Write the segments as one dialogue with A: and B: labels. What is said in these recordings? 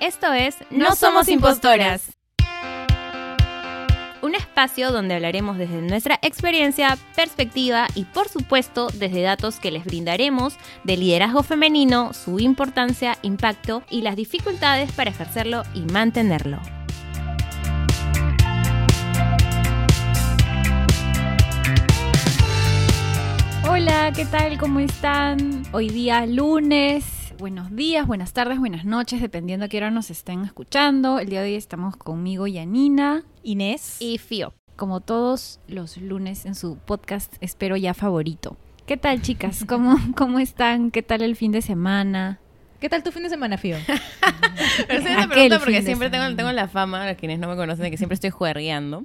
A: Esto es No Somos Impostoras. Un espacio donde hablaremos desde nuestra experiencia, perspectiva y por supuesto desde datos que les brindaremos de liderazgo femenino, su importancia, impacto y las dificultades para ejercerlo y mantenerlo.
B: Hola, ¿qué tal? ¿Cómo están? Hoy día lunes. Buenos días, buenas tardes, buenas noches, dependiendo a qué hora nos estén escuchando. El día de hoy estamos conmigo, Yanina,
C: Inés.
A: Y Fío.
B: como todos los lunes en su podcast, espero ya favorito. ¿Qué tal, chicas? ¿Cómo, cómo están? ¿Qué tal el fin de semana?
C: ¿Qué tal tu fin de semana, Fío?
A: Pero sí me pregunta porque siempre tengo, tengo la fama, a quienes no me conocen, de que siempre estoy juergueando.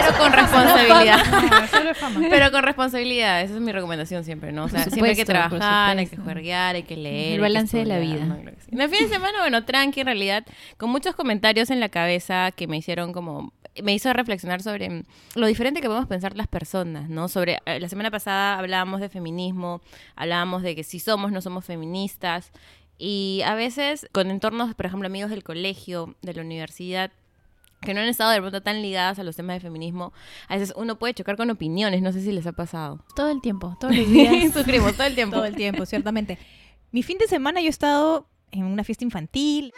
A: Pero con responsabilidad.
C: solo es fama.
A: Pero con responsabilidad, esa es mi recomendación siempre, ¿no? O sea, siempre hay que trabajar, hay que juerguear, hay que leer.
B: El balance de la vida.
A: ¿no? Claro que sí. En el fin de semana, bueno, tranqui en realidad, con muchos comentarios en la cabeza que me hicieron como me hizo reflexionar sobre lo diferente que podemos pensar las personas, ¿no? Sobre eh, la semana pasada hablábamos de feminismo, hablábamos de que si somos no somos feministas y a veces con entornos, por ejemplo, amigos del colegio, de la universidad, que no han estado de pronto tan ligadas a los temas de feminismo, a veces uno puede chocar con opiniones, no sé si les ha pasado.
B: Todo el tiempo, todos los días.
A: Sufrimos todo el tiempo.
C: Todo el tiempo, ciertamente. Mi fin de semana yo he estado en una fiesta infantil.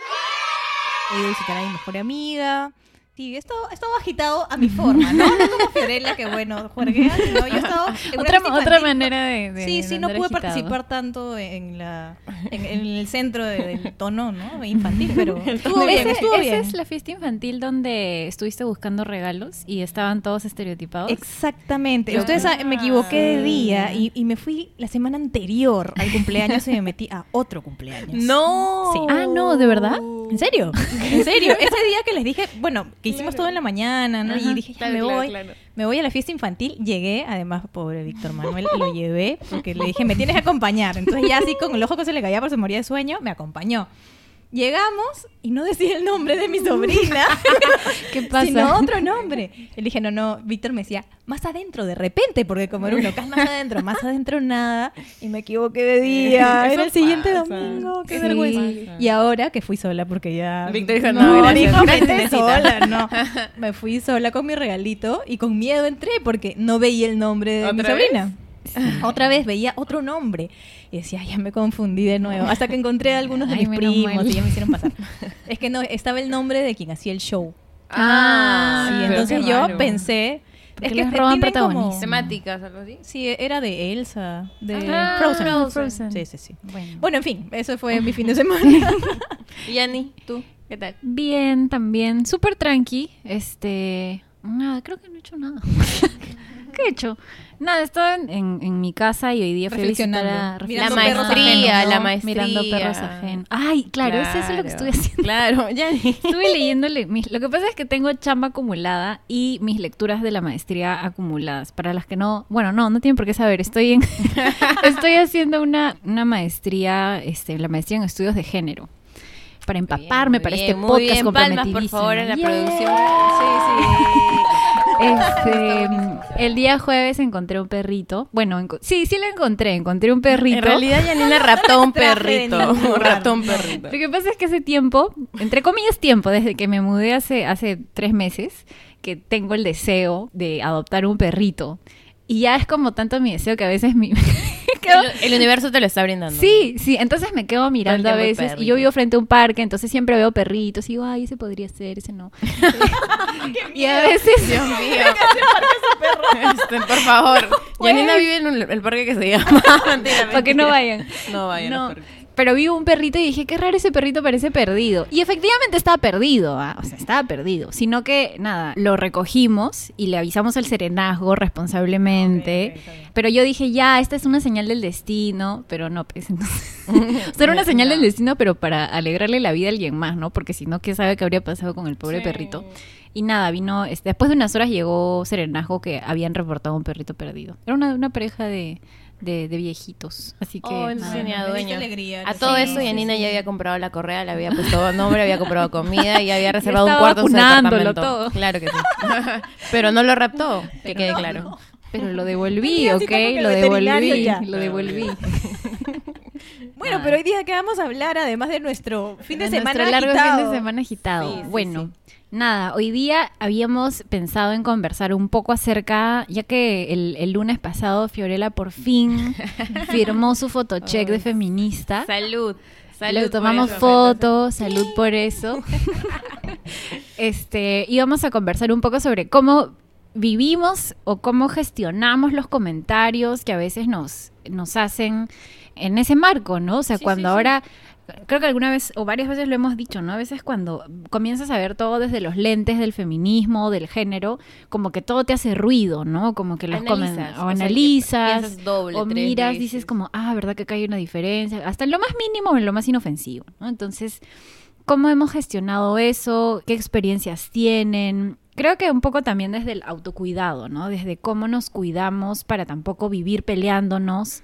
C: He ido a visitar a mi mejor amiga. Sí, he estado, he estado agitado a mi forma, ¿no? No como Fiorella, que bueno, juerguea, sino yo he estado
B: otra, otra manera de, de-
C: Sí,
B: de
C: sí, no pude
B: agitado.
C: participar tanto en, la, en, en el centro de- del tono, ¿no? Infantil, pero estuvo
B: Ese-
C: bien, estuvo
B: esa
C: bien.
B: es la fiesta infantil donde estuviste buscando regalos y estaban todos estereotipados.
C: Exactamente.
A: Yo-
C: Ustedes me equivoqué de día
B: Ah.
C: y, y me fui la semana anterior al cumpleaños y me metí a otro cumpleaños.
A: No.
C: Sí.
B: Ah, no, ¿de verdad?
C: ¿En serio? ¿En serio? Ese día que les dije, bueno, que hicimos todo en la mañana, ¿no?
B: Ajá.
C: y dije, ya
A: Claro,
C: me voy.
A: claro.
C: Me voy a la fiesta infantil. Llegué, además, pobre Víctor Manuel, lo llevé porque le dije, me tienes que acompañar. Entonces ya así con el ojo que se le caía por se moría de sueño, me acompañó. Llegamos y no decía el nombre de mi sobrina,
B: ¿Qué pasa?
C: sino otro nombre. Y le dije, no, no, Víctor me decía, más adentro, de repente, porque como era un local más adentro, más adentro nada, y me equivoqué de día. Era el siguiente
A: pasa.
C: domingo, qué
B: Sí.
C: vergüenza. Y ahora que fui sola, porque ya...
A: Víctor dijo, no, gracias,
C: dijo, vete sola, no. Me fui sola con mi regalito y con miedo entré porque no veía el nombre de mi
A: ¿Otra vez?
C: Otra vez veía otro nombre y decía, "Ay, ya me confundí de nuevo. Hasta que encontré a algunos de
B: Ay,
C: mis primos
B: mal.
C: y ya me hicieron pasar. es que no, estaba el nombre de quien hacía el show.
B: Ah,
C: y
B: pero
C: entonces yo
A: raro.
C: pensé.
B: Porque
C: Es que
B: les
C: te-
B: roban protagonismo.
A: Temáticas, algo así.
C: Sí, era de Elsa, de
B: Ah,
C: Frozen.
B: Frozen.
C: Sí, sí, sí.
B: Bueno.
C: Bueno, en fin, eso fue mi fin de semana.
A: Y Yanni, ¿tú? ¿Qué tal?
B: Bien, también. Súper tranqui. Este. Nada, creo que no he hecho nada. ¿Qué he hecho? Nada, estaba en, en- en mi casa y hoy día fui a visitar a
C: Reflexionando.
A: La
C: Mirando perros
A: maestría,
C: ajenos,
A: la maestría.
B: mirando perros ajenos. Ay, claro, eso es lo que estuve haciendo.
A: Claro, Yanni.
B: Estuve leyéndole. mis- lo que pasa es que tengo chamba acumulada y mis lecturas de la maestría acumuladas. Para las que no. Bueno, no, no tienen por qué saber. Estoy en. estoy haciendo una, una maestría, este, la maestría en estudios de género. Para empaparme para
A: bien,
B: este
A: muy
B: podcast
A: bien. Palmas, por favor, en la
B: Yeah.
A: producción.
B: Este, el día jueves encontré un perrito. Bueno, sí, sí lo encontré. Encontré un perrito.
A: En realidad, Yanina raptó un perrito. raptó un perrito.
B: Lo que pasa es que hace tiempo, entre comillas tiempo, desde que me mudé hace, hace tres meses, que tengo el deseo de adoptar un perrito. Y ya es como tanto mi deseo que a veces mi... quedo-
A: El, el universo te lo está brindando.
B: Sí, sí, entonces me quedo mirando a veces y yo vivo frente a un parque, entonces siempre veo perritos y digo, ay, ese podría ser, ese no. y a veces...
A: Dios mío. Este, por favor. Yanina vive en un- el parque que se llama. Mentira,
B: Para que no vayan.
A: No vayan.
B: No,
A: los perritos.
B: Pero vi un perrito y dije, qué raro ese perrito parece perdido. Y efectivamente estaba perdido, ¿ah? o sea, estaba perdido. Sino que, nada, lo recogimos y le avisamos al serenazgo responsablemente. Pero yo dije, ya, esta es una señal del destino, pero no, pues entonces... o sea, era una señal del destino, pero para alegrarle la vida a alguien más, ¿no? Porque si no, ¿qué sabe qué habría pasado con el pobre
A: Sí.
B: perrito? Y nada, vino, este, después de unas horas llegó serenazgo que habían reportado un perrito perdido. Era una, una pareja de, de, de viejitos, así que...
A: Oh,
B: nada.
A: tenía dueño.
C: alegría,
A: A todo
C: sí,
A: eso,
C: sí,
A: Yanina
C: sí.
A: ya había comprado la correa, le había puesto nombre, había comprado comida y había reservado un cuarto en su
B: todo.
A: Claro que sí. Pero no lo raptó, que quede
C: no,
A: claro.
C: no.
B: Pero lo devolví, ¿ok? Lo devolví,
C: ya.
B: lo devolví.
C: Bueno, pero hoy día que vamos a hablar, además de nuestro fin de,
B: De
C: semana
B: nuestro largo
C: agitado?
B: fin de semana agitado.
A: Sí, sí,
B: bueno, nada, hoy día habíamos pensado en conversar un poco acerca, ya que el, el lunes pasado Fiorella por fin firmó su fotocheck de feminista.
A: Salud. Salud.
B: Le tomamos fotos, salud por eso. este, íbamos a conversar un poco sobre cómo vivimos o cómo gestionamos los comentarios que a veces nos, nos hacen en ese marco, ¿no? O sea,
A: Sí,
B: cuando
A: sí, sí.
B: Creo que alguna vez o varias veces lo hemos dicho, ¿no? A veces cuando comienzas a ver todo desde los lentes del feminismo, del género, como que todo te hace ruido, ¿no? Como que los comen-
A: Analizas,
B: o analizas,
A: doble,
B: o miras,
A: veces.
B: dices como, ah, ¿verdad que acá hay una diferencia? Hasta en lo más mínimo o en lo más inofensivo, ¿no? Entonces, ¿cómo hemos gestionado eso? ¿Qué experiencias tienen? Creo que un poco también desde el autocuidado, ¿no? Desde cómo nos cuidamos para tampoco vivir peleándonos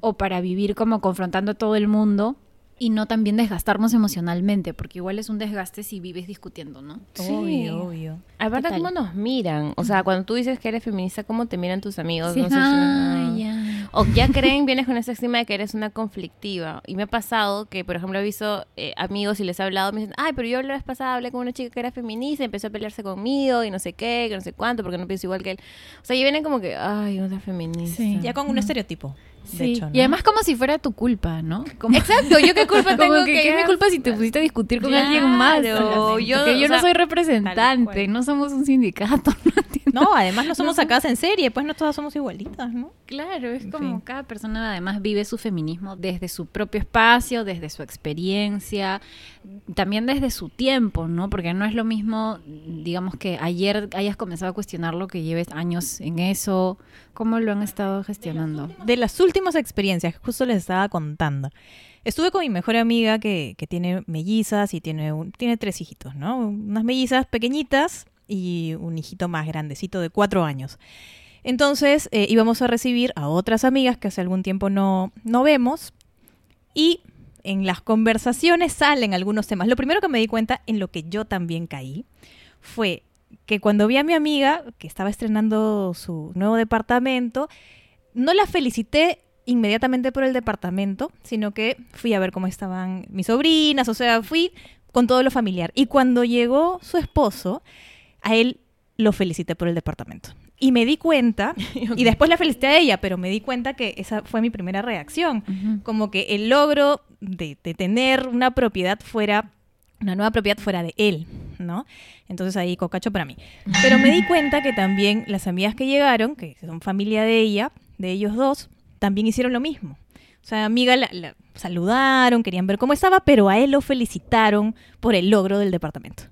B: o para vivir como confrontando a todo el mundo y no también desgastarnos emocionalmente, porque igual es un desgaste si vives discutiendo, ¿no?
A: Sí.
C: Obvio, obvio.
A: Aparte. ¿cómo nos miran? O sea, cuando tú dices que eres feminista, ¿cómo te miran tus amigos?
B: Sí,
A: No sé si-
B: ah.
A: O ya creen, vienes con esa estima de que eres una conflictiva. Y me ha pasado que, por ejemplo, he visto eh, amigos y les he hablado, me dicen, ay, pero yo la vez pasada hablé con una chica que era feminista y empezó a pelearse conmigo y no sé qué, que no sé cuánto, porque no pienso igual que él. O sea, y vienen como que, ay, una feminista.
B: Sí.
C: Ya con un estereotipo, de
B: Sí,
C: hecho, ¿no?
B: y además como si fuera tu culpa, ¿no? Como-
A: Exacto, yo qué culpa
B: Como
A: tengo
B: que,
A: que,
B: ¿qué es mi culpa si te pusiste a discutir con
A: Claro,
B: alguien más?
A: yo-
B: Porque yo
A: o
B: no
A: sea,
B: soy representante, no somos un sindicato. ¿no?
C: No, además no somos sacadas en serie, pues no todas somos igualitas, ¿no?
B: Claro, es
C: En
B: como
C: fin.
B: cada persona además vive su feminismo desde su propio espacio, desde su experiencia, también desde su tiempo, ¿no? Porque no es lo mismo, digamos que ayer hayas comenzado a cuestionar lo que lleves años en eso, ¿cómo lo han estado gestionando?
C: De las últimas experiencias, que justo les estaba contando. Estuve con mi mejor amiga que, tiene mellizas y tiene, tiene tres hijitos, ¿no? Unas mellizas pequeñitas y un hijito más grandecito de cuatro años. Entonces eh, íbamos a recibir a otras amigas que hace algún tiempo no, no vemos y en las conversaciones salen algunos temas. Lo primero que me di cuenta en lo que yo también caí fue que cuando vi a mi amiga que estaba estrenando su nuevo departamento, no la felicité inmediatamente por el departamento, sino que fui a ver cómo estaban mis sobrinas, o sea, fui con todo lo familiar. Y cuando llegó su esposo, a él lo felicité por el departamento. Y me di cuenta, y después la felicité a ella, pero me di cuenta que esa fue mi primera reacción. Como que el logro de, de tener una propiedad fuera, una nueva propiedad fuera de él, ¿no? Entonces ahí cocacho para mí. Pero me di cuenta que también las amigas que llegaron, que son familia de ella, de ellos dos, también hicieron lo mismo. O sea, amiga la, la saludaron, querían ver cómo estaba, pero a él lo felicitaron por el logro del departamento.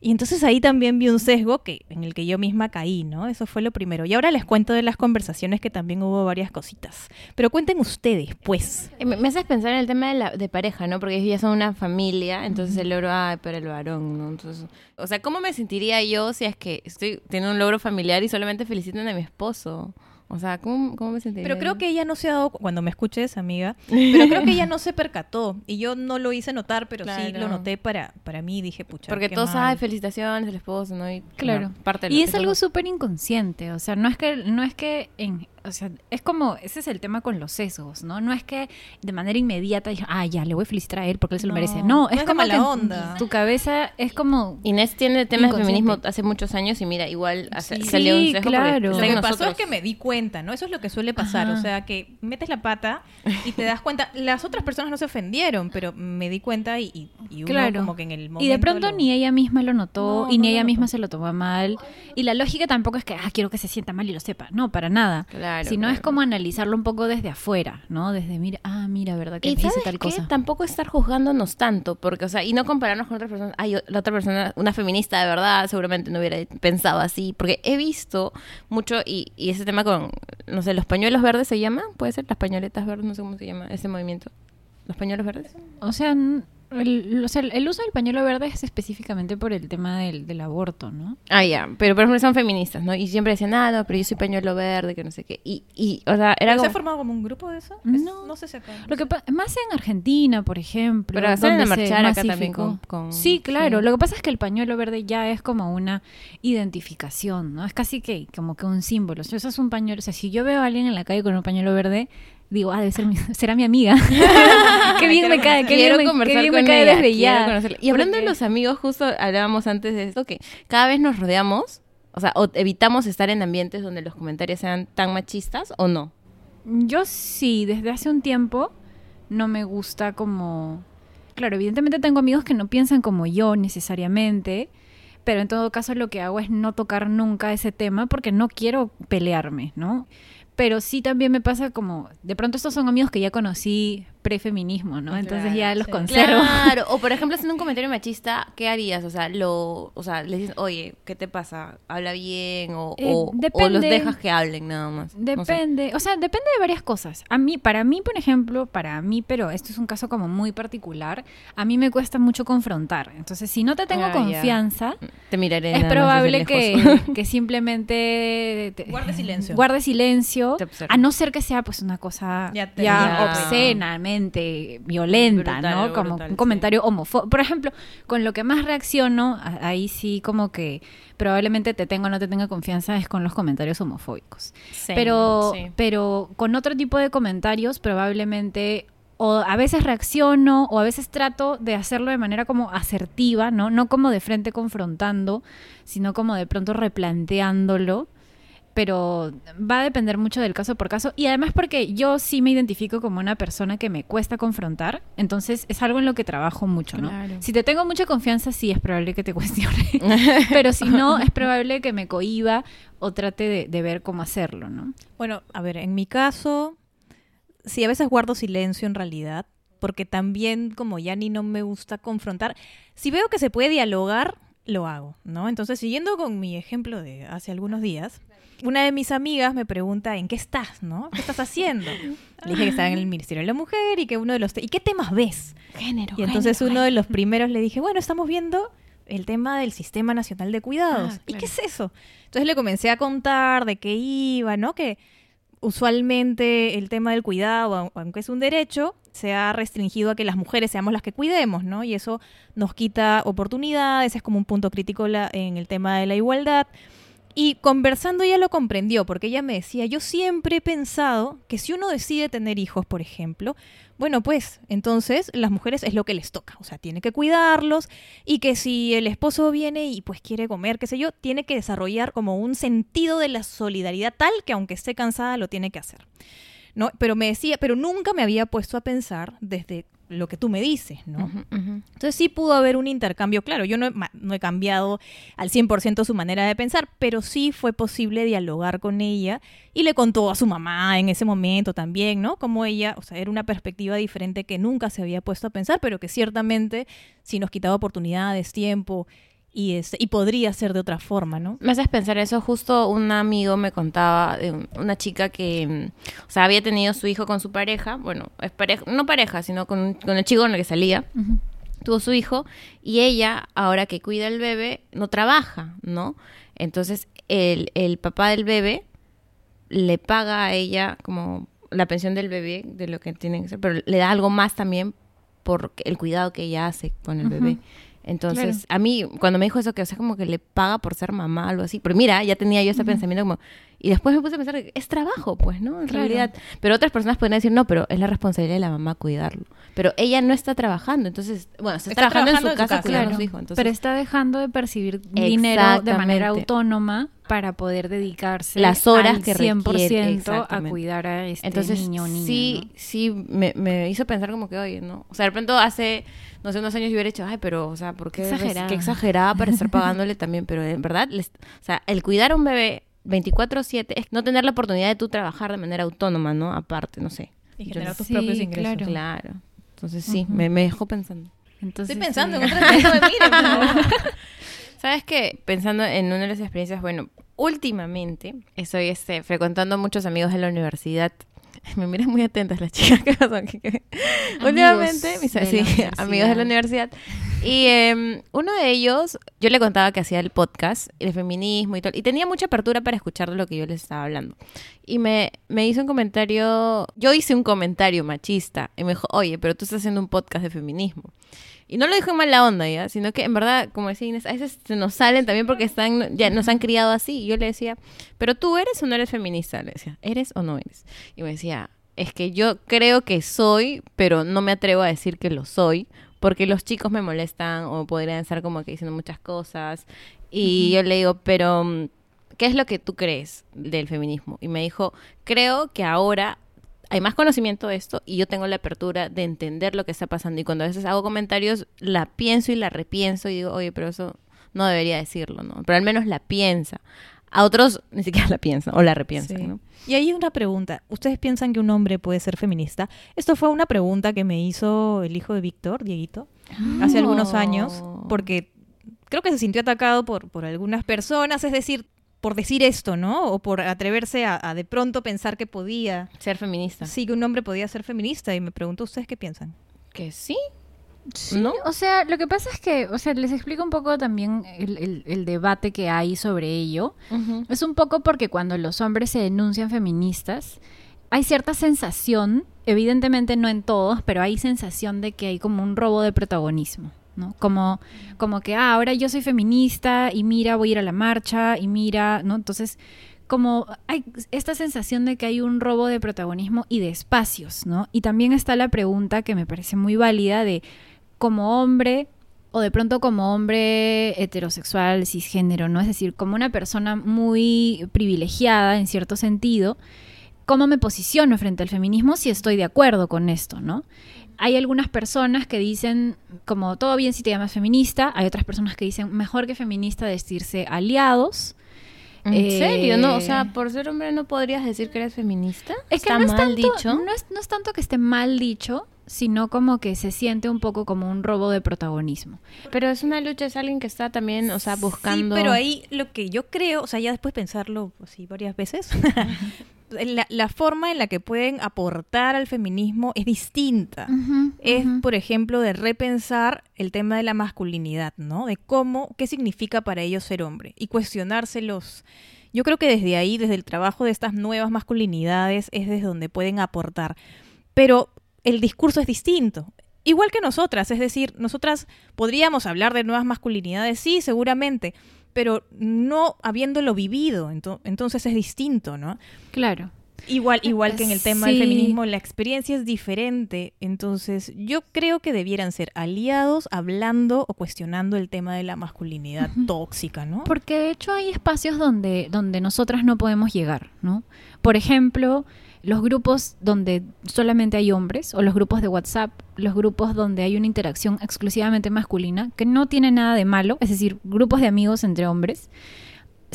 C: Y entonces ahí también vi un sesgo que, en el que yo misma caí, ¿no? Eso fue lo primero. Y ahora les cuento de las conversaciones que también hubo varias cositas. Pero cuenten ustedes, pues.
A: Eh, Me, me haces pensar en el tema de, la, de pareja, ¿no? Porque ellos ya son una familia, entonces el logro, ay, para el varón, ¿no? Entonces, o sea, ¿cómo me sentiría yo si es que estoy teniendo un logro familiar y solamente felicitan a mi esposo? O sea, ¿cómo, cómo me sentiría?
C: Pero creo que ella no se ha dado, cu- cuando me escuches, amiga, pero creo que ella no se percató. Y yo no lo hice notar, pero sí lo noté para, para mí. Dije, pucha.
A: Porque todos, ay, felicitaciones al esposo, ¿no? Y,
B: Claro.
A: parte de
B: Y
A: lo-
B: es algo súper inconsciente, o sea, no es que, no es que en, o sea, es como, ese es el tema con los sesgos, ¿no? No es que de manera inmediata dije, ah, ya, le voy a felicitar a él porque él se lo
C: No,
B: merece.
C: no es
B: como que
C: onda.
B: tu cabeza es como...
A: Inés tiene temas de feminismo hace muchos años y mira, igual hace-
B: Sí,
A: salió un sesgo
B: claro.
C: Lo que pasó es que me di cuenta, ¿no? Eso es lo que suele pasar.
B: Ajá.
C: O sea, que metes la pata y te das cuenta. Las otras personas no se ofendieron, pero me di cuenta y, y, y uno
B: Claro.
C: como que en el momento.
B: Y de pronto
C: lo-
B: ni ella misma lo notó
C: No,
B: y
C: no
B: ni ella
C: notó.
B: misma se lo tomó mal. Y la lógica tampoco es que, ah, quiero que se sienta mal y lo sepa. No, para nada.
A: Claro,
B: Sino
A: claro.
B: es como analizarlo un poco desde afuera, ¿no? Desde, mira, ah, mira, ¿verdad? Que
A: Y
B: hice
A: ¿sabes
B: tal
A: qué?
B: cosa.
A: Tampoco estar juzgándonos tanto, porque, o sea, y no compararnos con otras personas. Ay, la otra persona, una feminista de verdad, seguramente no hubiera pensado así, porque he visto mucho, y, y ese tema con, no sé, los pañuelos verdes se llama, puede ser, las pañoletas verdes, no sé cómo se llama ese movimiento. ¿Los pañuelos verdes?
B: O sea, el, o sea, el uso del pañuelo verde es específicamente por el tema del, del aborto, ¿no?
A: Ah, ya, pero por ejemplo son feministas, ¿no? Y siempre decían, ah, no, pero yo soy pañuelo verde, que no sé qué. Y, y o sea, era
C: ¿Pero ¿Se
A: como...
C: ha formado como un grupo de eso?
B: No.
C: Es- no sé si acá.
B: Lo que más en Argentina, por ejemplo.
A: Pero salen a
B: donde se
A: marchar acá también con- con-
B: Sí, claro.
A: sí.
B: Lo que pasa es que el pañuelo verde ya es como una identificación, ¿no? Es casi que como que un símbolo. Si usas un pañuelo, o sea, si yo veo a alguien en la calle con un pañuelo verde, digo, ah, debe ser mi, será mi amiga. qué bien me cae, qué bien me, qué
A: conversar
B: bien
A: con
B: me cae
A: ella,
B: desde ya.
A: Y hablando de los amigos, justo hablábamos antes de esto, que cada vez nos rodeamos, o sea, o evitamos estar en ambientes donde los comentarios sean tan machistas o no.
B: Yo sí, desde hace un tiempo no me gusta como... Claro, evidentemente tengo amigos que no piensan como yo necesariamente, pero en todo caso lo que hago es no tocar nunca ese tema porque no quiero pelearme, ¿no? Pero sí también me pasa como, de pronto estos son amigos que ya conocí prefeminismo, ¿no? Entonces ya los
C: sí.
B: conservo.
A: Claro, o por ejemplo, haciendo un comentario machista, ¿qué harías? O sea, lo, o sea, le dices, oye, ¿qué te pasa? ¿Habla bien? O,
B: Eh,
A: o- o los dejas que hablen nada más. No sé.
B: Depende, o sea, depende de varias cosas. A mí, para mí, por ejemplo, para mí, pero esto es un caso como muy particular, a mí me cuesta mucho confrontar. Entonces, si no te tengo
A: Ah, ya.
B: confianza,
A: Te miraré.
B: es probable que, que simplemente te-
C: Guarde silencio.
B: guarde silencio, a no ser que sea pues una cosa
C: Ya
B: ya,
C: te- ya.
B: Violenta,
A: Brutal,
B: ¿no? Como
A: brutal,
B: un comentario homofóbico. Por ejemplo, con lo que más reacciono, ahí sí como que probablemente te tengo o no te tenga confianza es con los comentarios homofóbicos.
A: Sí,
B: pero,
A: sí.
B: pero con otro tipo de comentarios probablemente o a veces reacciono o a veces trato de hacerlo de manera como asertiva, ¿no? No como de frente confrontando, sino como de pronto replanteándolo. Pero va a depender mucho del caso por caso. Y además porque yo sí me identifico como una persona que me cuesta confrontar. Entonces es algo en lo que trabajo mucho, ¿no?
A: Claro.
B: Si te tengo mucha confianza, sí es probable que te cuestione. Pero si no, es probable que me cohiba o trate de, de ver cómo hacerlo, ¿no?
C: Bueno, a ver, en mi caso, sí, a veces guardo silencio en realidad, porque también como ya ni no me gusta confrontar, si veo que se puede dialogar, lo hago, ¿no? Entonces, siguiendo con mi ejemplo de hace algunos días, una de mis amigas me pregunta, ¿en qué estás, no? ¿Qué estás haciendo? Le dije que estaba en el Ministerio de la Mujer y que uno de los... ¿Y qué temas ves?
A: Género.
C: Y entonces uno de los primeros le dije, bueno, estamos viendo el tema del Sistema Nacional de Cuidados.
A: Ah,
C: ¿Y
A: claro.
C: qué es eso? Entonces le comencé a contar de qué iba, ¿no? Que usualmente el tema del cuidado, au- aunque es un derecho, se ha restringido a que las mujeres seamos las que cuidemos, ¿no? Y eso nos quita oportunidades, es como un punto crítico la- en el tema de la igualdad. Y conversando ella lo comprendió, porque ella me decía, yo siempre he pensado que si uno decide tener hijos, por ejemplo, bueno, pues entonces las mujeres es lo que les toca, o sea, tiene que cuidarlos y que si el esposo viene y pues quiere comer, qué sé yo, tiene que desarrollar como un sentido de la solidaridad tal que aunque esté cansada lo tiene que hacer. ¿No? Pero me decía, pero nunca me había puesto a pensar desde lo que tú me dices, ¿no? Entonces sí pudo haber un intercambio, claro, yo no he, no he cambiado al 100% su manera de pensar, pero sí fue posible dialogar con ella y le contó a su mamá en ese momento también, ¿no? Como ella, o sea, era una perspectiva diferente que nunca se había puesto a pensar, pero que ciertamente sí nos quitaba oportunidades, tiempo y, este, y podría ser de otra forma, ¿no?
A: Me haces pensar eso. Justo un amigo me contaba de un- una chica que, mm, o sea, había tenido su hijo con su pareja. Bueno, es pareja, no pareja, sino con, con el chico con el que salía. Tuvo su hijo y ella, ahora que cuida el bebé, no trabaja, ¿no? Entonces, el, el papá del bebé le paga a ella como la pensión del bebé, de lo que tiene que ser, pero le da algo más también por el cuidado que ella hace con el
B: Ujú.
A: bebé. Entonces, a mí, cuando me dijo eso, que o sea, como que le paga por ser mamá, algo así. Pero mira, ya tenía yo ese pensamiento como... Y después me puse a pensar, que es trabajo, pues, ¿no? En
B: Claro.
A: realidad. Pero otras personas podrían decir, no, pero es la responsabilidad de la mamá cuidarlo. Pero ella no está trabajando, entonces... Bueno, está,
C: Está
A: trabajando, en su
C: trabajando en su
A: casa
C: casa.
A: cuidando a
B: Claro,
A: su hijo. Entonces,
B: pero está dejando de percibir dinero de manera autónoma para poder dedicarse
A: Las horas
B: al
A: que
B: 100%
A: requiere,
B: a cuidar a este
A: Entonces,
B: niño o niña.
A: sí,
B: ¿no?
A: sí, me, me hizo pensar como que, oye, ¿no? O sea, de pronto hace, no sé, unos años yo hubiera hecho, ay, pero, o sea, ¿por qué?
B: Exagerada.
A: Qué exagerada para estar pagándole también, pero en verdad, les- o sea, el cuidar a un bebé 24-7 es no tener la oportunidad de tú trabajar de manera autónoma, ¿no? Aparte, no sé.
C: Y generar tus
B: Sí,
C: propios ingresos.
B: claro.
A: Claro. Entonces sí, me, me dejó pensando.
B: Entonces,
C: Estoy pensando
B: sí.
C: en otras no me miren.
A: ¿Sabes qué? Pensando en una de las experiencias, bueno, últimamente estoy este, frecuentando muchos amigos de la universidad. Me miran muy atentas las chicas. Últimamente, mis
B: de
A: sí, amigos de la universidad. Y em, uno de ellos, yo le contaba que hacía el podcast de feminismo y todo. Y tenía mucha apertura para escuchar lo que yo les estaba hablando. Y me, me hizo un comentario, yo hice un comentario machista. Y me dijo, oye, pero tú estás haciendo un podcast de feminismo. Y no lo dijo en mala onda, ¿ya? Sino que en verdad, como decía Inés, a veces se nos salen también porque están, ya nos han criado así. Y yo le decía, pero tú eres o no eres feminista, le decía, ¿eres o no eres? Y me decía, es que yo creo que soy, pero no me atrevo a decir que lo soy, porque los chicos me molestan o podrían estar como que diciendo muchas cosas. Y yo le digo, pero ¿qué es lo que tú crees del feminismo? Y me dijo, creo que ahora hay más conocimiento de esto y yo tengo la apertura de entender lo que está pasando. Y cuando a veces hago comentarios, la pienso y la repienso y digo, oye, pero eso no debería decirlo, ¿no? Pero al menos la piensa. A otros ni siquiera la piensan o la repiensan,
C: Sí.
A: ¿no?
C: Y hay una pregunta. ¿Ustedes piensan que un hombre puede ser feminista? Esto fue una pregunta que me hizo el hijo de Víctor, Dieguito, hace algunos años, porque creo que se sintió atacado por, por algunas personas, es decir, por decir esto, ¿no? O por atreverse a, a de pronto pensar que podía,
A: Ser feminista.
C: sí, que un hombre podía ser feminista. Y me pregunto, ¿ustedes qué piensan?
A: Que sí.
B: Sí,
A: ¿No?
B: o sea, lo que pasa es que, o sea, les explico un poco también el, el- el debate que hay sobre ello. Es un poco porque cuando los hombres se denuncian feministas, hay cierta sensación, evidentemente no en todos, pero hay sensación de que hay como un robo de protagonismo, ¿no? Como, como que, ah, ahora yo soy feminista y mira, voy a ir a la marcha y mira, ¿no? Entonces, como hay esta sensación de que hay un robo de protagonismo y de espacios, ¿no? Y también está la pregunta que me parece muy válida de como hombre o de pronto como hombre heterosexual, cisgénero, ¿no? Es decir, como una persona muy privilegiada en cierto sentido, ¿cómo me posiciono frente al feminismo si estoy de acuerdo con esto, ¿no? Hay algunas personas que dicen, como todo bien si te llamas feminista, hay otras personas que dicen, mejor que feminista decirse aliados.
A: ¿En
B: Eh,
A: serio? No, o sea, por ser hombre no podrías decir que eres feminista.
B: Es que
A: ¿Está
B: no es,
A: mal
B: tanto,
A: dicho.
B: No, es, no es tanto que esté mal dicho, sino como que se siente un poco como un robo de protagonismo.
A: Pero es una lucha, es alguien que está también, o sea, buscando.
C: Sí, pero ahí lo que yo creo, o sea, ya después pensarlo así varias veces, la, la forma en la que pueden aportar al feminismo es distinta. Es, por ejemplo, de repensar el tema de la masculinidad, ¿no? De cómo, qué significa para ellos ser hombre y cuestionárselos. Yo creo que desde ahí, desde el trabajo de estas nuevas masculinidades, es desde donde pueden aportar. Pero el discurso es distinto. Igual que nosotras, es decir, nosotras podríamos hablar de nuevas masculinidades, sí, seguramente, pero no habiéndolo vivido, ento- entonces es distinto, ¿no?
B: Claro.
C: Igual, igual que en el tema del feminismo, la experiencia es diferente. Entonces, yo creo que debieran ser aliados hablando o cuestionando el tema de la masculinidad tóxica, ¿no?
B: Porque de hecho hay espacios donde, donde nosotras no podemos llegar, ¿no? Por ejemplo, los grupos donde solamente hay hombres, o los grupos de WhatsApp, los grupos donde hay una interacción exclusivamente masculina, que no tiene nada de malo, es decir, grupos de amigos entre hombres,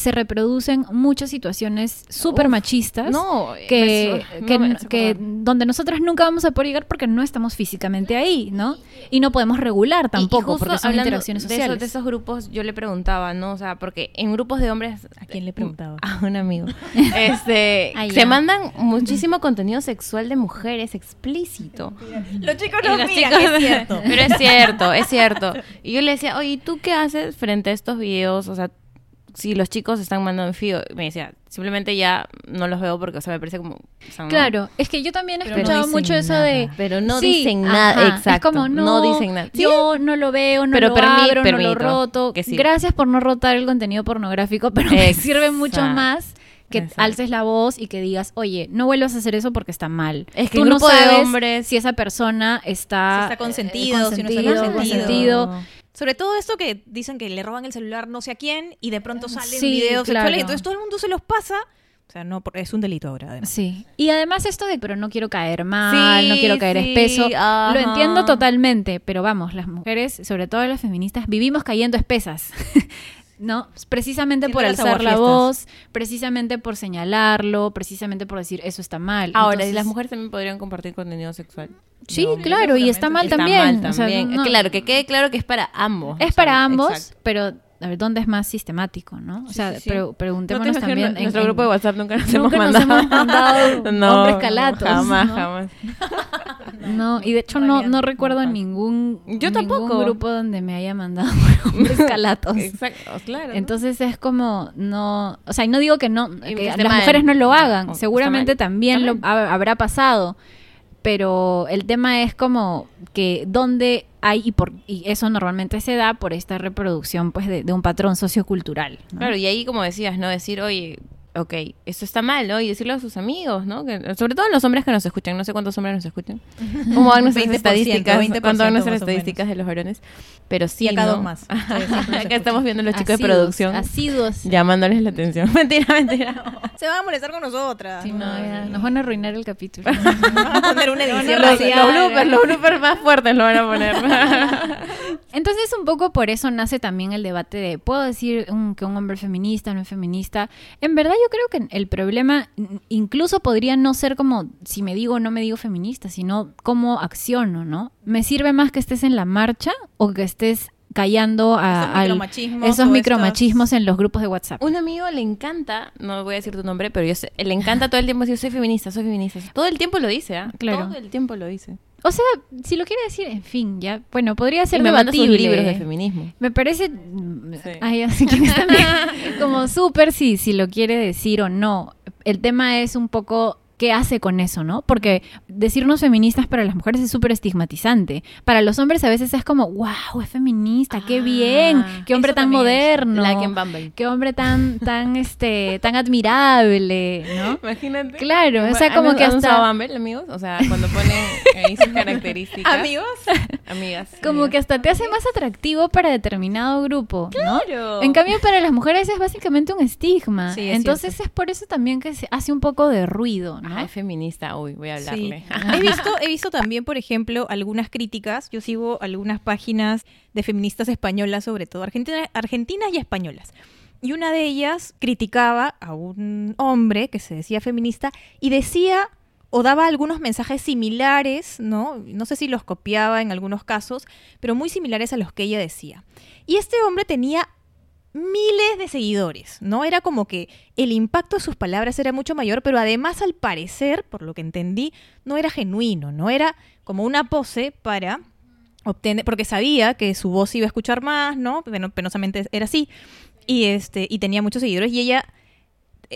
B: se reproducen muchas situaciones súper machistas.
A: No,
B: que,
A: me-
B: que,
A: no
B: que donde nosotras nunca vamos a poder llegar porque no estamos físicamente ahí, ¿no? Y no podemos regular
A: Y- y
B: tampoco
A: justo
B: porque son
A: hablando
B: interacciones
A: de, esos-
B: sociales.
A: de esos grupos, yo le preguntaba, ¿no? O sea, porque en grupos de hombres.
C: ¿A quién le preguntaba?
A: A un amigo. Este. Se mandan muchísimo contenido sexual de mujeres explícito.
C: Los chicos
A: Y los chicos- Pero es cierto, es cierto. Y yo le decía, oye, ¿y ¿tú qué haces frente a estos videos? O sea, si los chicos están mandando fío, me decía, simplemente ya no los veo porque, o sea, me parece como... o sea, no.
B: Claro, es que yo también he
C: Pero
B: escuchado mucho eso
C: nada.
B: de...
A: Pero no
B: Sí,
A: dicen nada,
B: ajá,
A: exacto.
B: Es como, no,
A: no dicen nada. Sí,
B: Yo no lo veo, no
A: Pero
B: lo abro, no lo roto.
A: que sí.
B: Gracias por no rotar el contenido pornográfico, pero me sirve mucho más que
A: Exacto.
B: alces la voz y que digas, oye, no vuelvas a hacer eso porque está mal.
A: Es que
B: Tú no
A: de
B: sabes
A: hombres-
B: si esa persona está...
C: Si está consentido,
B: eh,
C: si no está
B: consentido,
C: consentido. Sobre todo esto que dicen que le roban el celular no sé a quién y de pronto salen
B: Sí,
C: videos
B: claro.
C: sexuales entonces todo el mundo se los pasa. O sea, no, es un delito ahora. además.
B: Sí. Y además esto de, pero no quiero caer mal, no quiero caer
A: sí,
B: espeso,
A: ajá.
B: lo entiendo totalmente, pero vamos, las mujeres, sobre todo las feministas, vivimos cayendo espesas. ¿No? Precisamente
C: Siendo
B: por alzar la voz, precisamente por señalarlo, precisamente por decir eso está mal.
A: Ahora, ¿y
B: Entonces-
A: las mujeres también podrían compartir contenido sexual?
B: Sí,
C: No,
B: claro, y está mal
A: Está
B: también.
A: mal
B: o sea,
A: también.
B: no-
A: Claro, que quede claro que es para ambos.
B: es
A: O sea,
B: para ambos,
A: exacto.
B: pero a ver, ¿dónde es más sistemático, no? O
A: Sí,
B: sea,
A: sí, sí.
B: pre-
A: ¿No te
B: preguntémonos también
A: en nuestro grupo de WhatsApp nunca nos
B: nunca
A: hemos
B: nos
A: mandado.
B: hemos mandado
A: No,
B: hombres calatos,
A: Jamás,
B: ¿no?
A: jamás.
B: No, y de hecho no, no recuerdo ningún,
A: Yo
B: ningún
A: tampoco.
B: grupo donde me haya mandado hombres calatos.
A: Exacto, claro.
B: Entonces es como no, o sea, y no digo que no que las
A: mal.
B: mujeres no lo hagan, seguramente también
A: Está
B: lo ha- habrá pasado, pero el tema es como que dónde hay y por y eso normalmente se da por esta reproducción pues de, de un patrón sociocultural.
A: Claro, y ahí como decías, ¿no? Decir, oye, ok, esto está mal, ¿no? Y decirlo a sus amigos, ¿no? Que- sobre todo los hombres que nos escuchan, no sé cuántos hombres nos escuchan. ¿Cómo van nuestras
C: 20%,
A: estadísticas?
C: 20%
A: ¿Cuánto van nuestras estadísticas de los varones? Pero sí,
C: Y acá
A: ¿no?
C: dos más.
A: Acá estamos viendo los chicos de producción
B: Asiduos.
A: llamándoles la atención. mentira, mentira.
C: Se van a molestar con nosotras.
B: Sí, no, ya, nos van a arruinar el capítulo.
C: Vamos a poner una edición.
A: Los, los bloopers, los bloopers más fuertes lo van a poner.
B: Entonces, un poco por eso nace también el debate de, ¿puedo decir un- que un hombre feminista, no es feminista? En verdad, yo creo que el problema incluso podría no ser como si me digo o no me digo feminista, sino cómo acciono, ¿no? ¿Me sirve más que estés en la marcha o que estés callando a,
C: Esos
B: al-
C: micromachismos
B: esos
C: o
B: micromachismos en los grupos de WhatsApp?
A: Un amigo le encanta, no voy a decir tu nombre, pero yo sé, le encanta todo el tiempo decir soy feminista, soy feminista. Todo el tiempo lo dice, ¿ah?
B: Claro.
A: Todo el tiempo lo dice.
B: O sea, si lo quiere decir, en fin, ya, bueno, podría ser
A: Y me sus
B: debatible.
A: libros de feminismo.
B: Me parece.
A: Sí.
B: Ay, así que también. Como súper si, si lo quiere decir o no. El tema es un poco. ¿Qué hace con eso, no? Porque decirnos feministas para las mujeres es súper estigmatizante. Para los hombres a veces es como, wow, es feminista, qué
A: Ah,
B: bien, qué hombre tan moderno,
A: Like
B: qué hombre tan, tan, este, tan admirable, ¿no?
A: Imagínate.
B: Claro, o sea,
A: ¿Han-
B: como que
A: han usado
B: hasta,
A: Bumble, amigos? O sea, cuando ponen ahí sus características.
C: Amigos.
A: Amigas.
B: como que hasta te hace más atractivo para determinado grupo, ¿no?
A: Claro.
B: En cambio, para las mujeres es básicamente un estigma.
C: Sí, es
B: Entonces es por eso también que se hace un poco de ruido, ¿no?
A: Ay, feminista. Uy, voy a
C: Sí.
A: hablarle.
C: he, visto, he visto también, por ejemplo, algunas críticas. Yo sigo algunas páginas de feministas españolas, sobre todo argentina- argentinas y españolas. Y una de ellas criticaba a un hombre que se decía feminista y decía o daba algunos mensajes similares, ¿no? No sé si los copiaba en algunos casos, pero muy similares a los que ella decía. Y este hombre tenía miles de seguidores, ¿no? Era como que el impacto de sus palabras era mucho mayor, pero además al parecer, por lo que entendí, no era genuino, no era como una pose para obtener, porque sabía que su voz iba a escuchar más, ¿no? Peno- penosamente era así, y este, y tenía muchos seguidores, y ella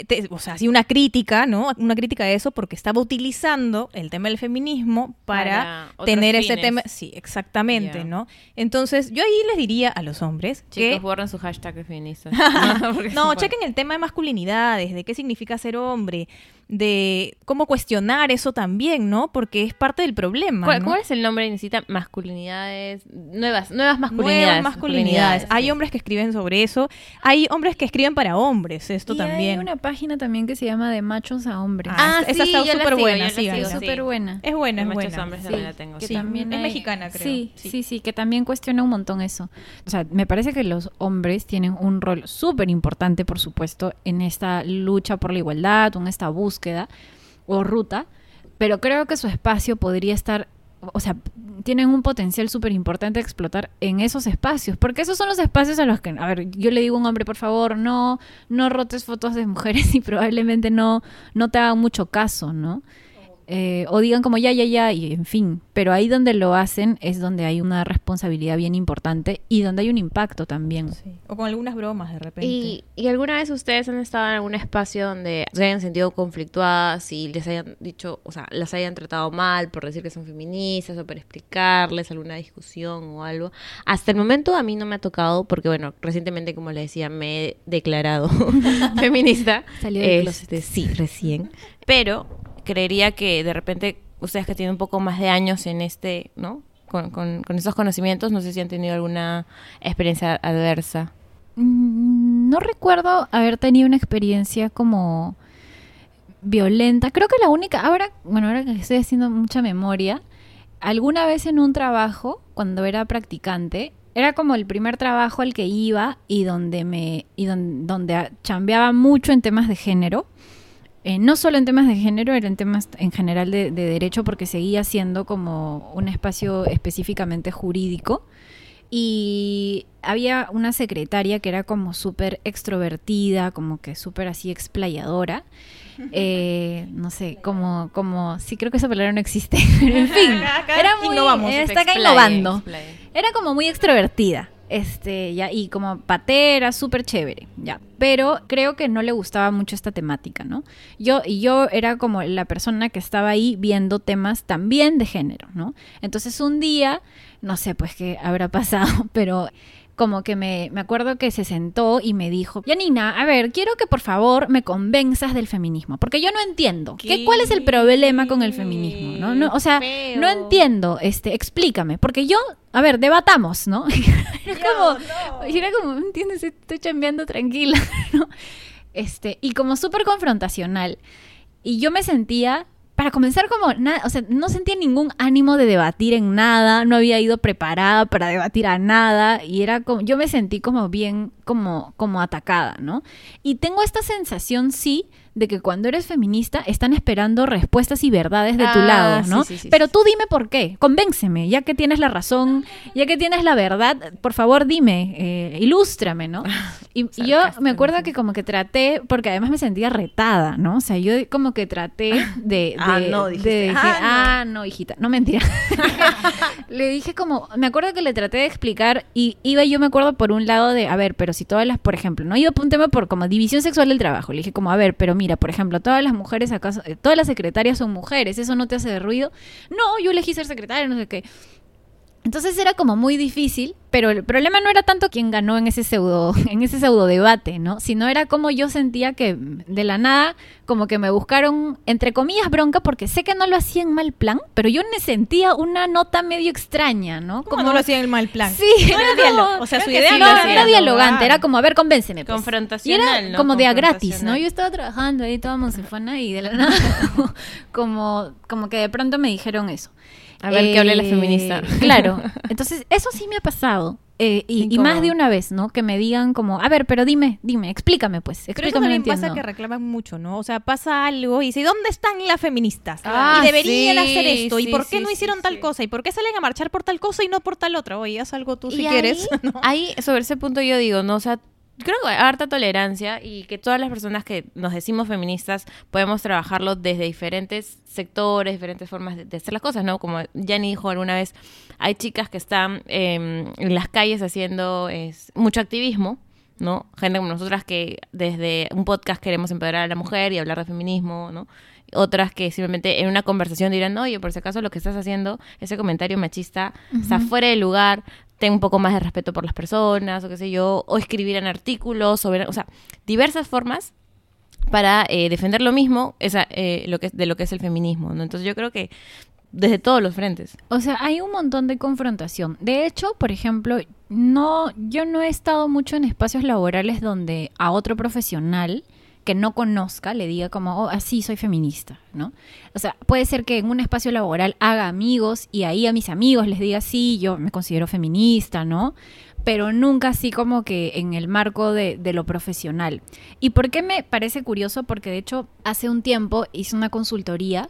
C: te- o sea, hacía una crítica, ¿no? Una crítica de eso porque estaba utilizando el tema del feminismo para, tener ese tema. Sí, exactamente. ¿no? Entonces, yo ahí les diría a los hombres que
A: Chicos, borren su hashtag de feminista. Porque
C: no, chequen el tema de masculinidades, de qué significa ser hombre, de cómo cuestionar eso también, ¿no? Porque es parte del problema.
A: ¿Cuál,
C: ¿no?
A: cuál es el nombre? Necesita masculinidades, nuevas, nuevas masculinidades.
C: Nuevas masculinidades. Hay
A: sí.
C: hombres que escriben sobre eso. Hay hombres que escriben para hombres, esto
B: Y
C: también.
B: hay una página también que se llama De Machos a Hombres.
C: Ah, esa está
A: yo la
C: súper buena, sí,
B: es súper buena.
C: Es buena, es
A: De machos
C: buena.
A: hombres
C: Sí.
A: también la tengo.
B: que
C: Sí,
B: también
C: es
B: hay-
C: mexicana, creo.
B: Sí,
C: Sí.
B: sí, sí, que también cuestiona un montón eso. O sea, me parece que los hombres tienen un rol súper importante, por supuesto, en esta lucha por la igualdad, o en esta búsqueda o ruta, pero creo que su espacio podría estar, o sea, tienen un potencial súper importante de explotar en esos espacios, porque esos son los espacios a los que, a ver, yo le digo a un hombre, por favor, no, no rotes fotos de mujeres y probablemente no, no te hagan mucho caso, ¿no? Eh, o digan como ya, ya, ya, y en fin. Pero ahí donde lo hacen es donde hay una responsabilidad bien importante y donde hay un impacto también.
C: Sí. O con algunas bromas de repente.
A: ¿Y, ¿Y alguna vez ustedes han estado en algún espacio donde se hayan sentido conflictuadas y les hayan dicho, o sea, las hayan tratado mal por decir que son feministas o por explicarles alguna discusión o algo? Hasta el momento a mí no me ha tocado porque, bueno, recientemente, como les decía, me he declarado feminista.
B: Salió del
A: Este, sí, recién. Pero creería que de repente ustedes que tienen un poco más de años en este, ¿no? Con, con, con esos conocimientos, no sé si han tenido alguna experiencia adversa.
B: Mm, No recuerdo haber tenido una experiencia como violenta. Creo que la única, ahora, bueno, ahora que estoy haciendo mucha memoria, alguna vez en un trabajo, cuando era practicante, era como el primer trabajo al que iba y donde me, y don- donde chambeaba mucho en temas de género. Eh, no solo en temas de género, era en temas en general de, de derecho, porque seguía siendo como un espacio específicamente jurídico. Y había una secretaria que era como súper extrovertida, como que súper así explayadora. Eh, no sé, como, como, sí creo que esa palabra no existe, pero en fin, era muy,
C: innovamos.
B: está acá innovando. Era como muy extrovertida. Este, ya, y como patera, súper chévere, ya. Pero creo que no le gustaba mucho esta temática, ¿no? Yo, y yo era como la persona que estaba ahí viendo temas también de género, ¿no? Entonces un día, no sé pues qué habrá pasado, pero como que me, me acuerdo que se sentó y me dijo, Yanina, a ver, quiero que por favor me convenzas del feminismo, porque yo no entiendo. ¿Qué, ¿Cuál es el problema con el feminismo? ¿no? No, o sea,
A: Feo.
B: no entiendo, este, explícame, porque yo, a ver, debatamos, ¿no? era como, era como, ¿me entiendes? Estoy chambeando tranquila, ¿no? Este, y como súper confrontacional. Y yo me sentía, para comenzar como, nada, o sea, no sentía ningún ánimo de debatir en nada, no había ido preparada para debatir a nada y era como, yo me sentí como bien, como, como atacada, ¿no? Y tengo esta sensación, sí, de que cuando eres feminista están esperando respuestas y verdades de tu
A: Ah,
B: lado, ¿no?
A: sí, sí,
B: Pero tú dime por qué, convénceme, ya que tienes la razón, ya que tienes la verdad, por favor dime, eh, ilústrame, ¿no? Y, y yo me acuerdo que como que traté, porque además me sentía retada, ¿no? O sea, yo como que traté de... de
C: Ah, no, dijiste.
B: de- dije,
C: Ah, no.
B: ah, no, hijita, no mentira. le dije como, me acuerdo que le traté de explicar y iba yo me acuerdo por un lado de, a ver, pero si todas las, por ejemplo, no iba por un tema por como división sexual del trabajo. Le dije como, a ver, pero mira, por ejemplo, todas las mujeres acaso, eh, todas las secretarias son mujeres, ¿eso no te hace de ruido? No, yo elegí ser secretaria, no sé qué. Entonces era como muy difícil, pero el problema no era tanto quién ganó en ese pseudo, en ese pseudo debate, ¿no? Sino era como yo sentía que de la nada, como que me buscaron, entre comillas, bronca, porque sé que no lo hacía en mal plan, pero yo ne- sentía una nota medio extraña, ¿no?
C: Como no lo hacía en mal plan.
B: Sí,
C: No era
B: como-.
C: O sea, su idea
A: sí
B: no,
A: hacía.
B: era dialogante, era como, a ver, convénceme. pues.
A: Confrontacional,
B: Y era
A: ¿no?
B: como de a gratis, ¿no? Yo estaba trabajando ahí toda monsefona y de la nada, como, como que de pronto me dijeron eso.
A: A ver, que hable la
B: Eh,
A: feminista.
B: Claro. Entonces, eso sí me ha pasado. Eh, y, más de una vez, ¿no? Que me digan como, a ver, pero dime, dime, explícame pues,
C: Pero eso
B: explícame, no
C: también pasa que reclaman mucho, ¿no? O sea, pasa algo y dice, ¿dónde están las feministas?
A: Ah,
C: y deberían
A: sí,
C: hacer esto. ¿Y por qué
A: sí,
C: no
A: sí,
C: hicieron tal
A: sí.
C: cosa? ¿Y por qué salen a marchar por tal cosa y no por tal otra? Oye, haz algo tú si
A: Y
C: quieres.
A: Ahí, ahí, sobre ese punto yo digo, ¿no? O sea, creo que hay harta tolerancia y que todas las personas que nos decimos feministas podemos trabajarlo desde diferentes sectores, diferentes formas de, de hacer las cosas, ¿no? Como Yanni dijo alguna vez, hay chicas que están eh, en las calles haciendo es, mucho activismo, ¿no? Gente como nosotras que desde un podcast queremos empoderar a la mujer y hablar de feminismo, ¿no? Otras que simplemente en una conversación dirán, oye, por si acaso lo que estás haciendo, ese comentario machista, está fuera de lugar, ten un poco más de respeto por las personas, o qué sé yo, o escribir en artículos, o sea, diversas formas para eh, defender lo mismo, esa, eh, lo que, de lo que es el feminismo, ¿no? Entonces yo creo que desde todos los frentes.
B: O sea, hay un montón de confrontación. De hecho, por ejemplo, no, yo no he estado mucho en espacios laborales donde a otro profesional que no conozca le diga como, oh, así soy feminista, ¿no? O sea, puede ser que en un espacio laboral haga amigos y ahí a mis amigos les diga, sí, yo me considero feminista, ¿no? Pero nunca así como que en el marco de, de lo profesional. ¿Y por qué me parece curioso? Porque de hecho hace un tiempo hice una consultoría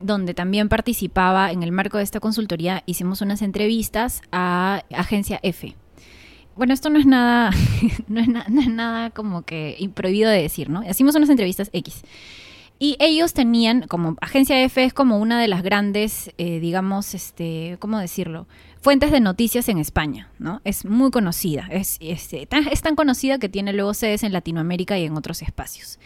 B: donde también participaba en el marco de esta consultoría, hicimos unas entrevistas a Agencia F. Bueno, esto no es nada, no es, na- no es nada como que prohibido de decir, ¿no? Hicimos unas entrevistas X. Y ellos tenían, como Agencia F es como una de las grandes, eh, digamos, este, ¿cómo decirlo? Fuentes de noticias en España, ¿no? Es muy conocida, es, este, tan- es tan conocida que tiene luego sedes en Latinoamérica y en otros espacios.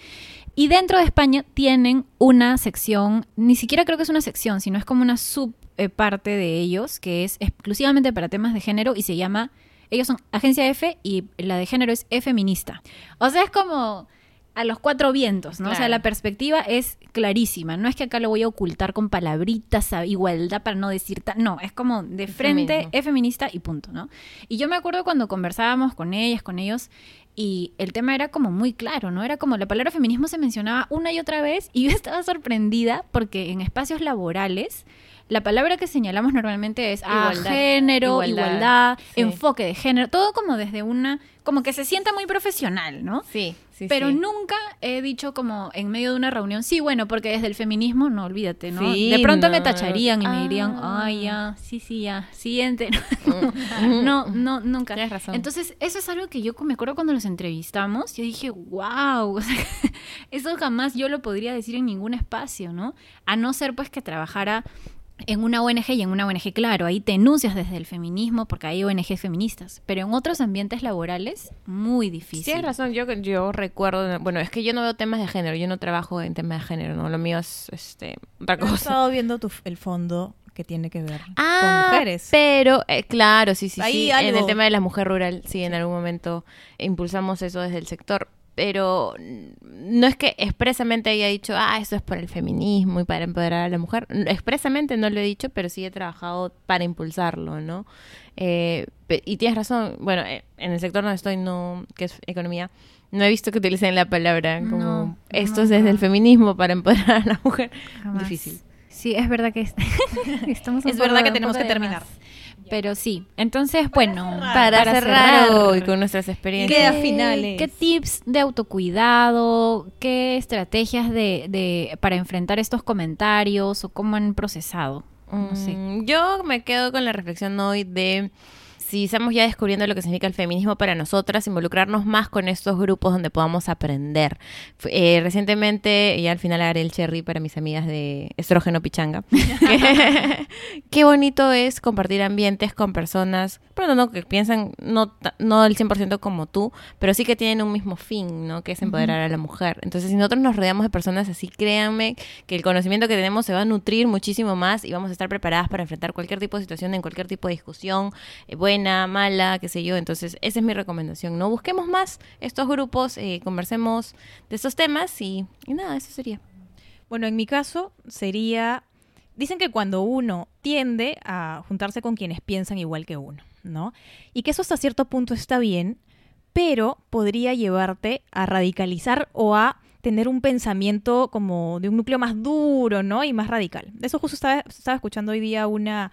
B: Y dentro de España tienen una sección, ni siquiera creo que es una sección, sino es como una sub eh, de ellos, que es exclusivamente para temas de género y se llama, ellos son Agencia F y la de género es feminista. O sea, es como a los cuatro vientos, ¿no? O sea, la perspectiva es clarísima. No es que acá lo voy a ocultar con palabritas a igualdad para no decir tal. No, es como de frente,
A: Feminismo.
B: es feminista y punto, ¿no? Y yo me acuerdo cuando conversábamos con ellas, con ellos, y el tema era como muy claro, ¿no? Era como la palabra feminismo se mencionaba una y otra vez y yo estaba sorprendida porque en espacios laborales la palabra que señalamos normalmente es ah,
A: Igualdad.
B: género, igualdad,
A: Igualdad, sí.
B: enfoque de género, todo como desde una, como que se sienta muy profesional, ¿no?
A: Sí, sí,
B: Pero
A: sí.
B: nunca he dicho como en medio de una reunión, sí, bueno, porque desde el feminismo, no, olvídate, ¿no?
A: Sí,
B: de pronto me tacharían y me dirían,
A: Ah.
B: ay, ya, sí, sí, ya, siguiente. no, no, nunca.
A: Tienes razón.
B: Entonces, eso es algo que yo me acuerdo cuando los entrevistamos, yo dije, wow, o sea, eso jamás yo lo podría decir en ningún espacio, ¿no? A no ser pues que trabajara en una ONG y en una ONG, claro, ahí te enuncias desde el feminismo porque hay ONGs feministas, pero en otros ambientes laborales, muy difícil.
A: Tienes razón, yo, yo recuerdo, bueno, es que yo no veo temas de género, yo no trabajo en temas de género, ¿no? Lo mío es este, otra
C: Yo he
A: cosa.
C: estado viendo tu- el fondo que tiene que ver
A: Ah,
C: con mujeres.
A: Pero, eh, claro, sí, sí,
C: Ahí
A: sí. En el tema de la mujer rural, sí, en algún momento impulsamos eso desde el sector. Pero no es que expresamente haya dicho, ah, eso es por el feminismo y para empoderar a la mujer. Expresamente no lo he dicho, pero sí he trabajado para impulsarlo, ¿no? Eh, y tienes razón, bueno, eh, en el sector donde estoy, no, que es economía, no he visto que utilicen la palabra como
B: No,
A: esto es desde el feminismo para empoderar a la mujer.
B: Jamás.
A: Difícil.
B: Sí, es verdad que es- estamos un
C: Es
B: poco-
C: verdad que tenemos que terminar.
B: más. Pero sí, entonces, bueno,
A: Para, cerrar, hoy con nuestras experiencias.
C: Queda
B: ¿Qué-
C: finales.
B: ¿Qué tips de autocuidado, qué estrategias de, de- para enfrentar estos comentarios o cómo han procesado? No sé.
A: Mm, Yo me quedo con la reflexión hoy de si estamos ya descubriendo lo que significa el feminismo para nosotras, involucrarnos más con estos grupos donde podamos aprender. Eh, recientemente, y al final haré el cherry para mis amigas de estrógeno pichanga, qué bonito es compartir ambientes con personas, bueno, no que piensan no, no el 100% como tú, pero sí que tienen un mismo fin, ¿no? Que es empoderar a la mujer. Entonces, si nosotros nos rodeamos de personas así, créanme que el conocimiento que tenemos se va a nutrir muchísimo más y vamos a estar preparadas para enfrentar cualquier tipo de situación, en cualquier tipo de discusión, eh, buena, mala, qué sé yo. Entonces, esa es mi recomendación, ¿no? Busquemos más estos grupos, eh, conversemos de estos temas y, y nada, eso sería.
C: Bueno, en mi caso sería, dicen que cuando uno tiende a juntarse con quienes piensan igual que uno, ¿no? Y que eso hasta cierto punto está bien, pero podría llevarte a radicalizar o a tener un pensamiento como de un núcleo más duro, ¿no? Y más radical. Eso justo estaba, estaba escuchando hoy día una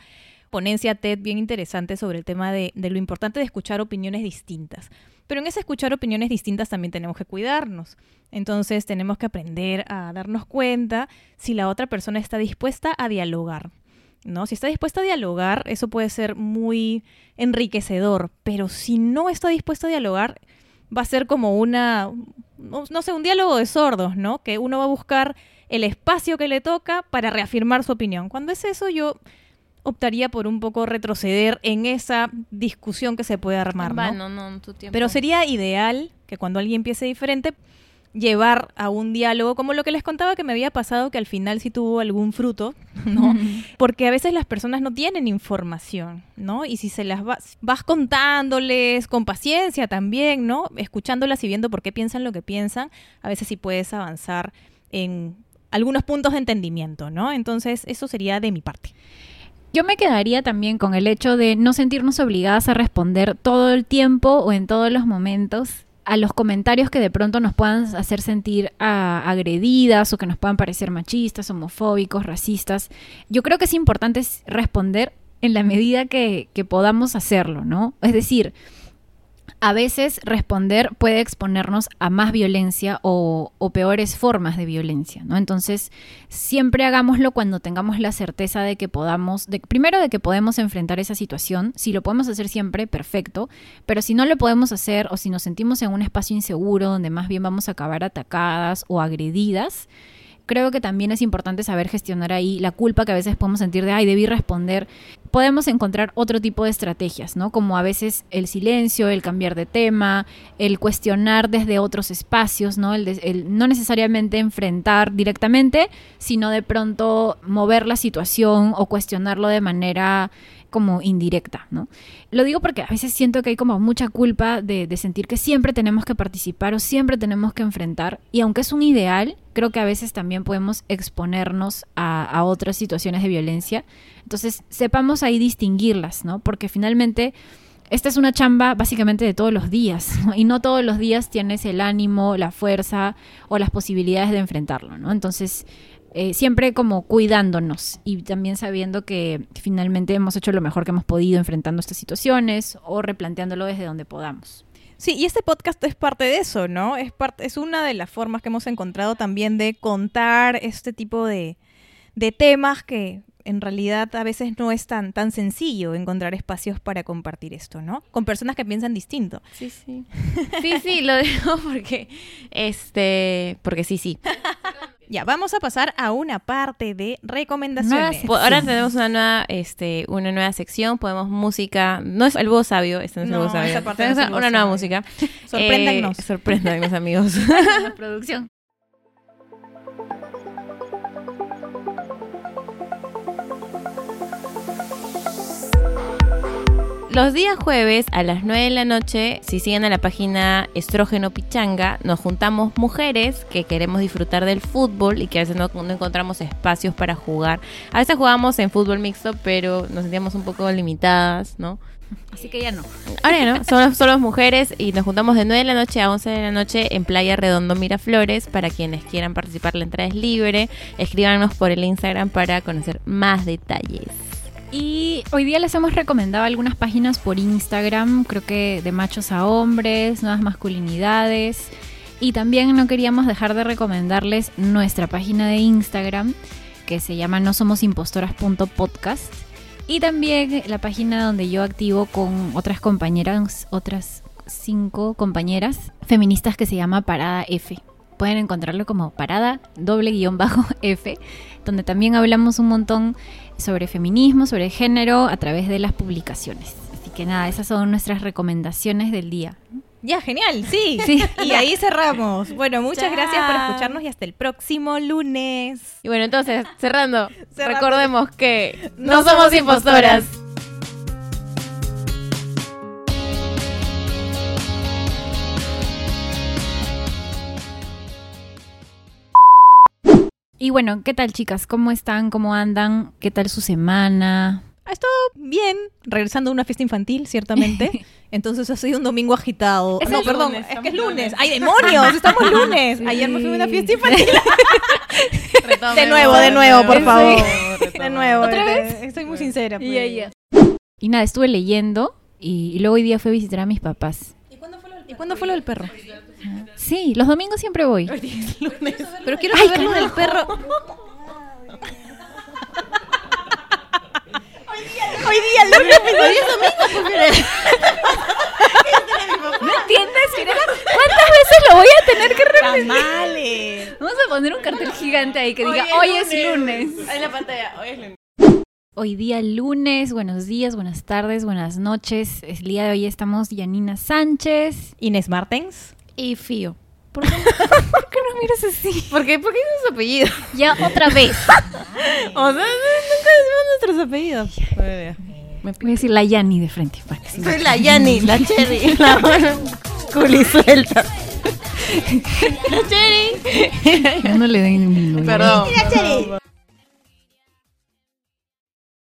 C: ponencia TED bien interesante sobre el tema de, de lo importante de escuchar opiniones distintas. Pero en ese escuchar opiniones distintas también tenemos que cuidarnos. Entonces tenemos que aprender a darnos cuenta si la otra persona está dispuesta a dialogar. ¿no? Si está dispuesta a dialogar, eso puede ser muy enriquecedor, pero si no está dispuesta a dialogar, va a ser como una, no, sé, un diálogo de sordos, ¿no? Que uno va a buscar el espacio que le toca para reafirmar su opinión. Cuando es eso, yo optaría por un poco retroceder en esa discusión que se puede armar, ¿no?
A: no, no, tu tiempo.
C: Pero sería ideal que cuando alguien empiece diferente, llevar a un diálogo, como lo que les contaba que me había pasado, que al final sí tuvo algún fruto, ¿no? Porque a veces las personas no tienen información, ¿no? Y si se las vas, vas contándoles con paciencia también, ¿no? Escuchándolas y viendo por qué piensan lo que piensan, a veces sí puedes avanzar en algunos puntos de entendimiento, ¿no? Entonces, eso sería de mi parte.
B: Yo me quedaría también con el hecho de no sentirnos obligadas a responder todo el tiempo o en todos los momentos a los comentarios que de pronto nos puedan hacer sentir ah, agredidas o que nos puedan parecer machistas, homofóbicos, racistas. Yo creo que es importante responder en la medida que podamos hacerlo, ¿no? Es decir, a veces responder puede exponernos a más violencia o, peores formas de violencia, ¿no? Entonces, siempre hagámoslo cuando tengamos la certeza de que podamos, primero de que podemos enfrentar esa situación, si lo podemos hacer siempre, perfecto, pero si no lo podemos hacer o si nos sentimos en un espacio inseguro donde más bien vamos a acabar atacadas o agredidas, creo que también es importante saber gestionar ahí la culpa que a veces podemos sentir de, ay, debí responder. Podemos encontrar otro tipo de estrategias, ¿no? Como a veces el silencio, el cambiar de tema, el cuestionar desde otros espacios, ¿no? El, el no necesariamente enfrentar directamente, sino de pronto mover la situación o cuestionarlo de manera como indirecta, ¿no? Lo digo porque a veces siento que hay como mucha culpa de, sentir que siempre tenemos que participar o siempre tenemos que enfrentar. Y aunque es un ideal, creo que a veces también podemos exponernos a, a otras situaciones de violencia. Entonces, sepamos ahí distinguirlas, ¿no? Porque finalmente esta es una chamba básicamente de todos los días, ¿no? Y no todos los días tienes el ánimo, la fuerza o las posibilidades de enfrentarlo, ¿no? Entonces, eh, siempre como cuidándonos y también sabiendo que finalmente hemos hecho lo mejor que hemos podido enfrentando estas situaciones o replanteándolo desde donde podamos.
C: Sí, y este podcast es parte de eso, ¿no? Es, parte, es una de las formas que hemos encontrado también de contar este tipo de, de temas que en realidad a veces no es tan, tan sencillo encontrar espacios para compartir esto, ¿no? Con personas que piensan distinto.
A: Sí, sí. Sí, sí, lo digo porque, este, porque sí, sí.
C: Ya, vamos a pasar a una parte de recomendaciones.
A: Ahora tenemos una nueva, este, una nueva sección, podemos música, no es el búho sabio, este no es el
C: No,
A: búho sabio.
C: esa parte
A: Tenemos
C: no es el
A: una nueva
C: sabio.
A: música.
C: Sorpréndanos.
A: Eh, sorpréndanos, amigos.
B: La producción.
A: Los días jueves a las 9 de la noche, si siguen a la página Estrógeno Pichanga, nos juntamos mujeres que queremos disfrutar del fútbol y que a veces no, no encontramos espacios para jugar. A veces jugamos en fútbol mixto, pero nos sentíamos un poco limitadas, ¿no?
B: Así que ya no.
A: Ahora ya no, somos solo mujeres y nos juntamos de 9 de la noche a 11 de la noche en Playa Redondo Miraflores. Para quienes quieran participar, la entrada es libre. Escríbanos por el Instagram para conocer más detalles.
B: Y hoy día les hemos recomendado algunas páginas por Instagram, creo que de machos a hombres, nuevas masculinidades. Y también no queríamos dejar de recomendarles nuestra página de Instagram, que se llama no somos impostoras.podcast. Y también la página donde yo activo con otras compañeras, otras cinco compañeras feministas que se llama Parada F. Pueden encontrarlo como Parada doble guion bajo F, donde también hablamos un montón sobre feminismo, sobre género a través de las publicaciones. Así que nada, esas son nuestras recomendaciones del día.
C: Ya, genial, sí.
B: Sí.
C: Y ahí cerramos. Bueno, muchas
A: Chao.
C: gracias por escucharnos y hasta el próximo lunes.
A: Y bueno, entonces, cerrando,
C: Cerrando.
A: recordemos que
C: No
A: no, somos
C: somos
A: impostoras.
B: Y bueno, ¿qué tal chicas? ¿Cómo están? ¿Cómo andan? ¿Qué tal su semana?
C: Ha estado bien, regresando a una fiesta infantil, ciertamente. Entonces ha sido un domingo agitado.
B: Es
C: no, perdón,
A: lunes,
C: es que es lunes.
A: lunes.
C: ¡Ay, demonios! Estamos lunes.
B: Sí.
C: Ayer me fui a una fiesta infantil. De nuevo, de nuevo, por favor. De nuevo.
B: ¿Otra vez?
C: Estoy muy sincera. pues.
B: Y nada, estuve leyendo y, y luego hoy día fui a visitar a mis papás.
C: ¿Y cuándo fue lo del perro?
B: Sí, los domingos siempre voy.
C: Pero quiero saber lo del perro. Hoy día lunes, hoy día es domingo.
B: ¿No entiendes? Mira, ¿Cuántas veces lo voy a tener que repetir? Vamos a poner un cartel gigante ahí que diga, hoy es lunes.
A: En la pantalla, hoy es lunes.
B: Hoy día lunes, buenos días, buenas tardes, buenas noches. El día de hoy estamos Yanina Sánchez.
C: Inés Martens.
A: Y Fío.
B: ¿Por qué, ¿Por qué nos miras así?
A: ¿Por qué? ¿Por qué es su apellido?
B: Ya otra vez.
C: O sea, nunca decimos nuestros apellidos.
B: Voy a decir la Yani de frente. para que se
A: Soy la Yani, la Cherry, la culi suelta. La Cherry.
B: Ya no le den un.
A: Perdón.
C: La Cherry.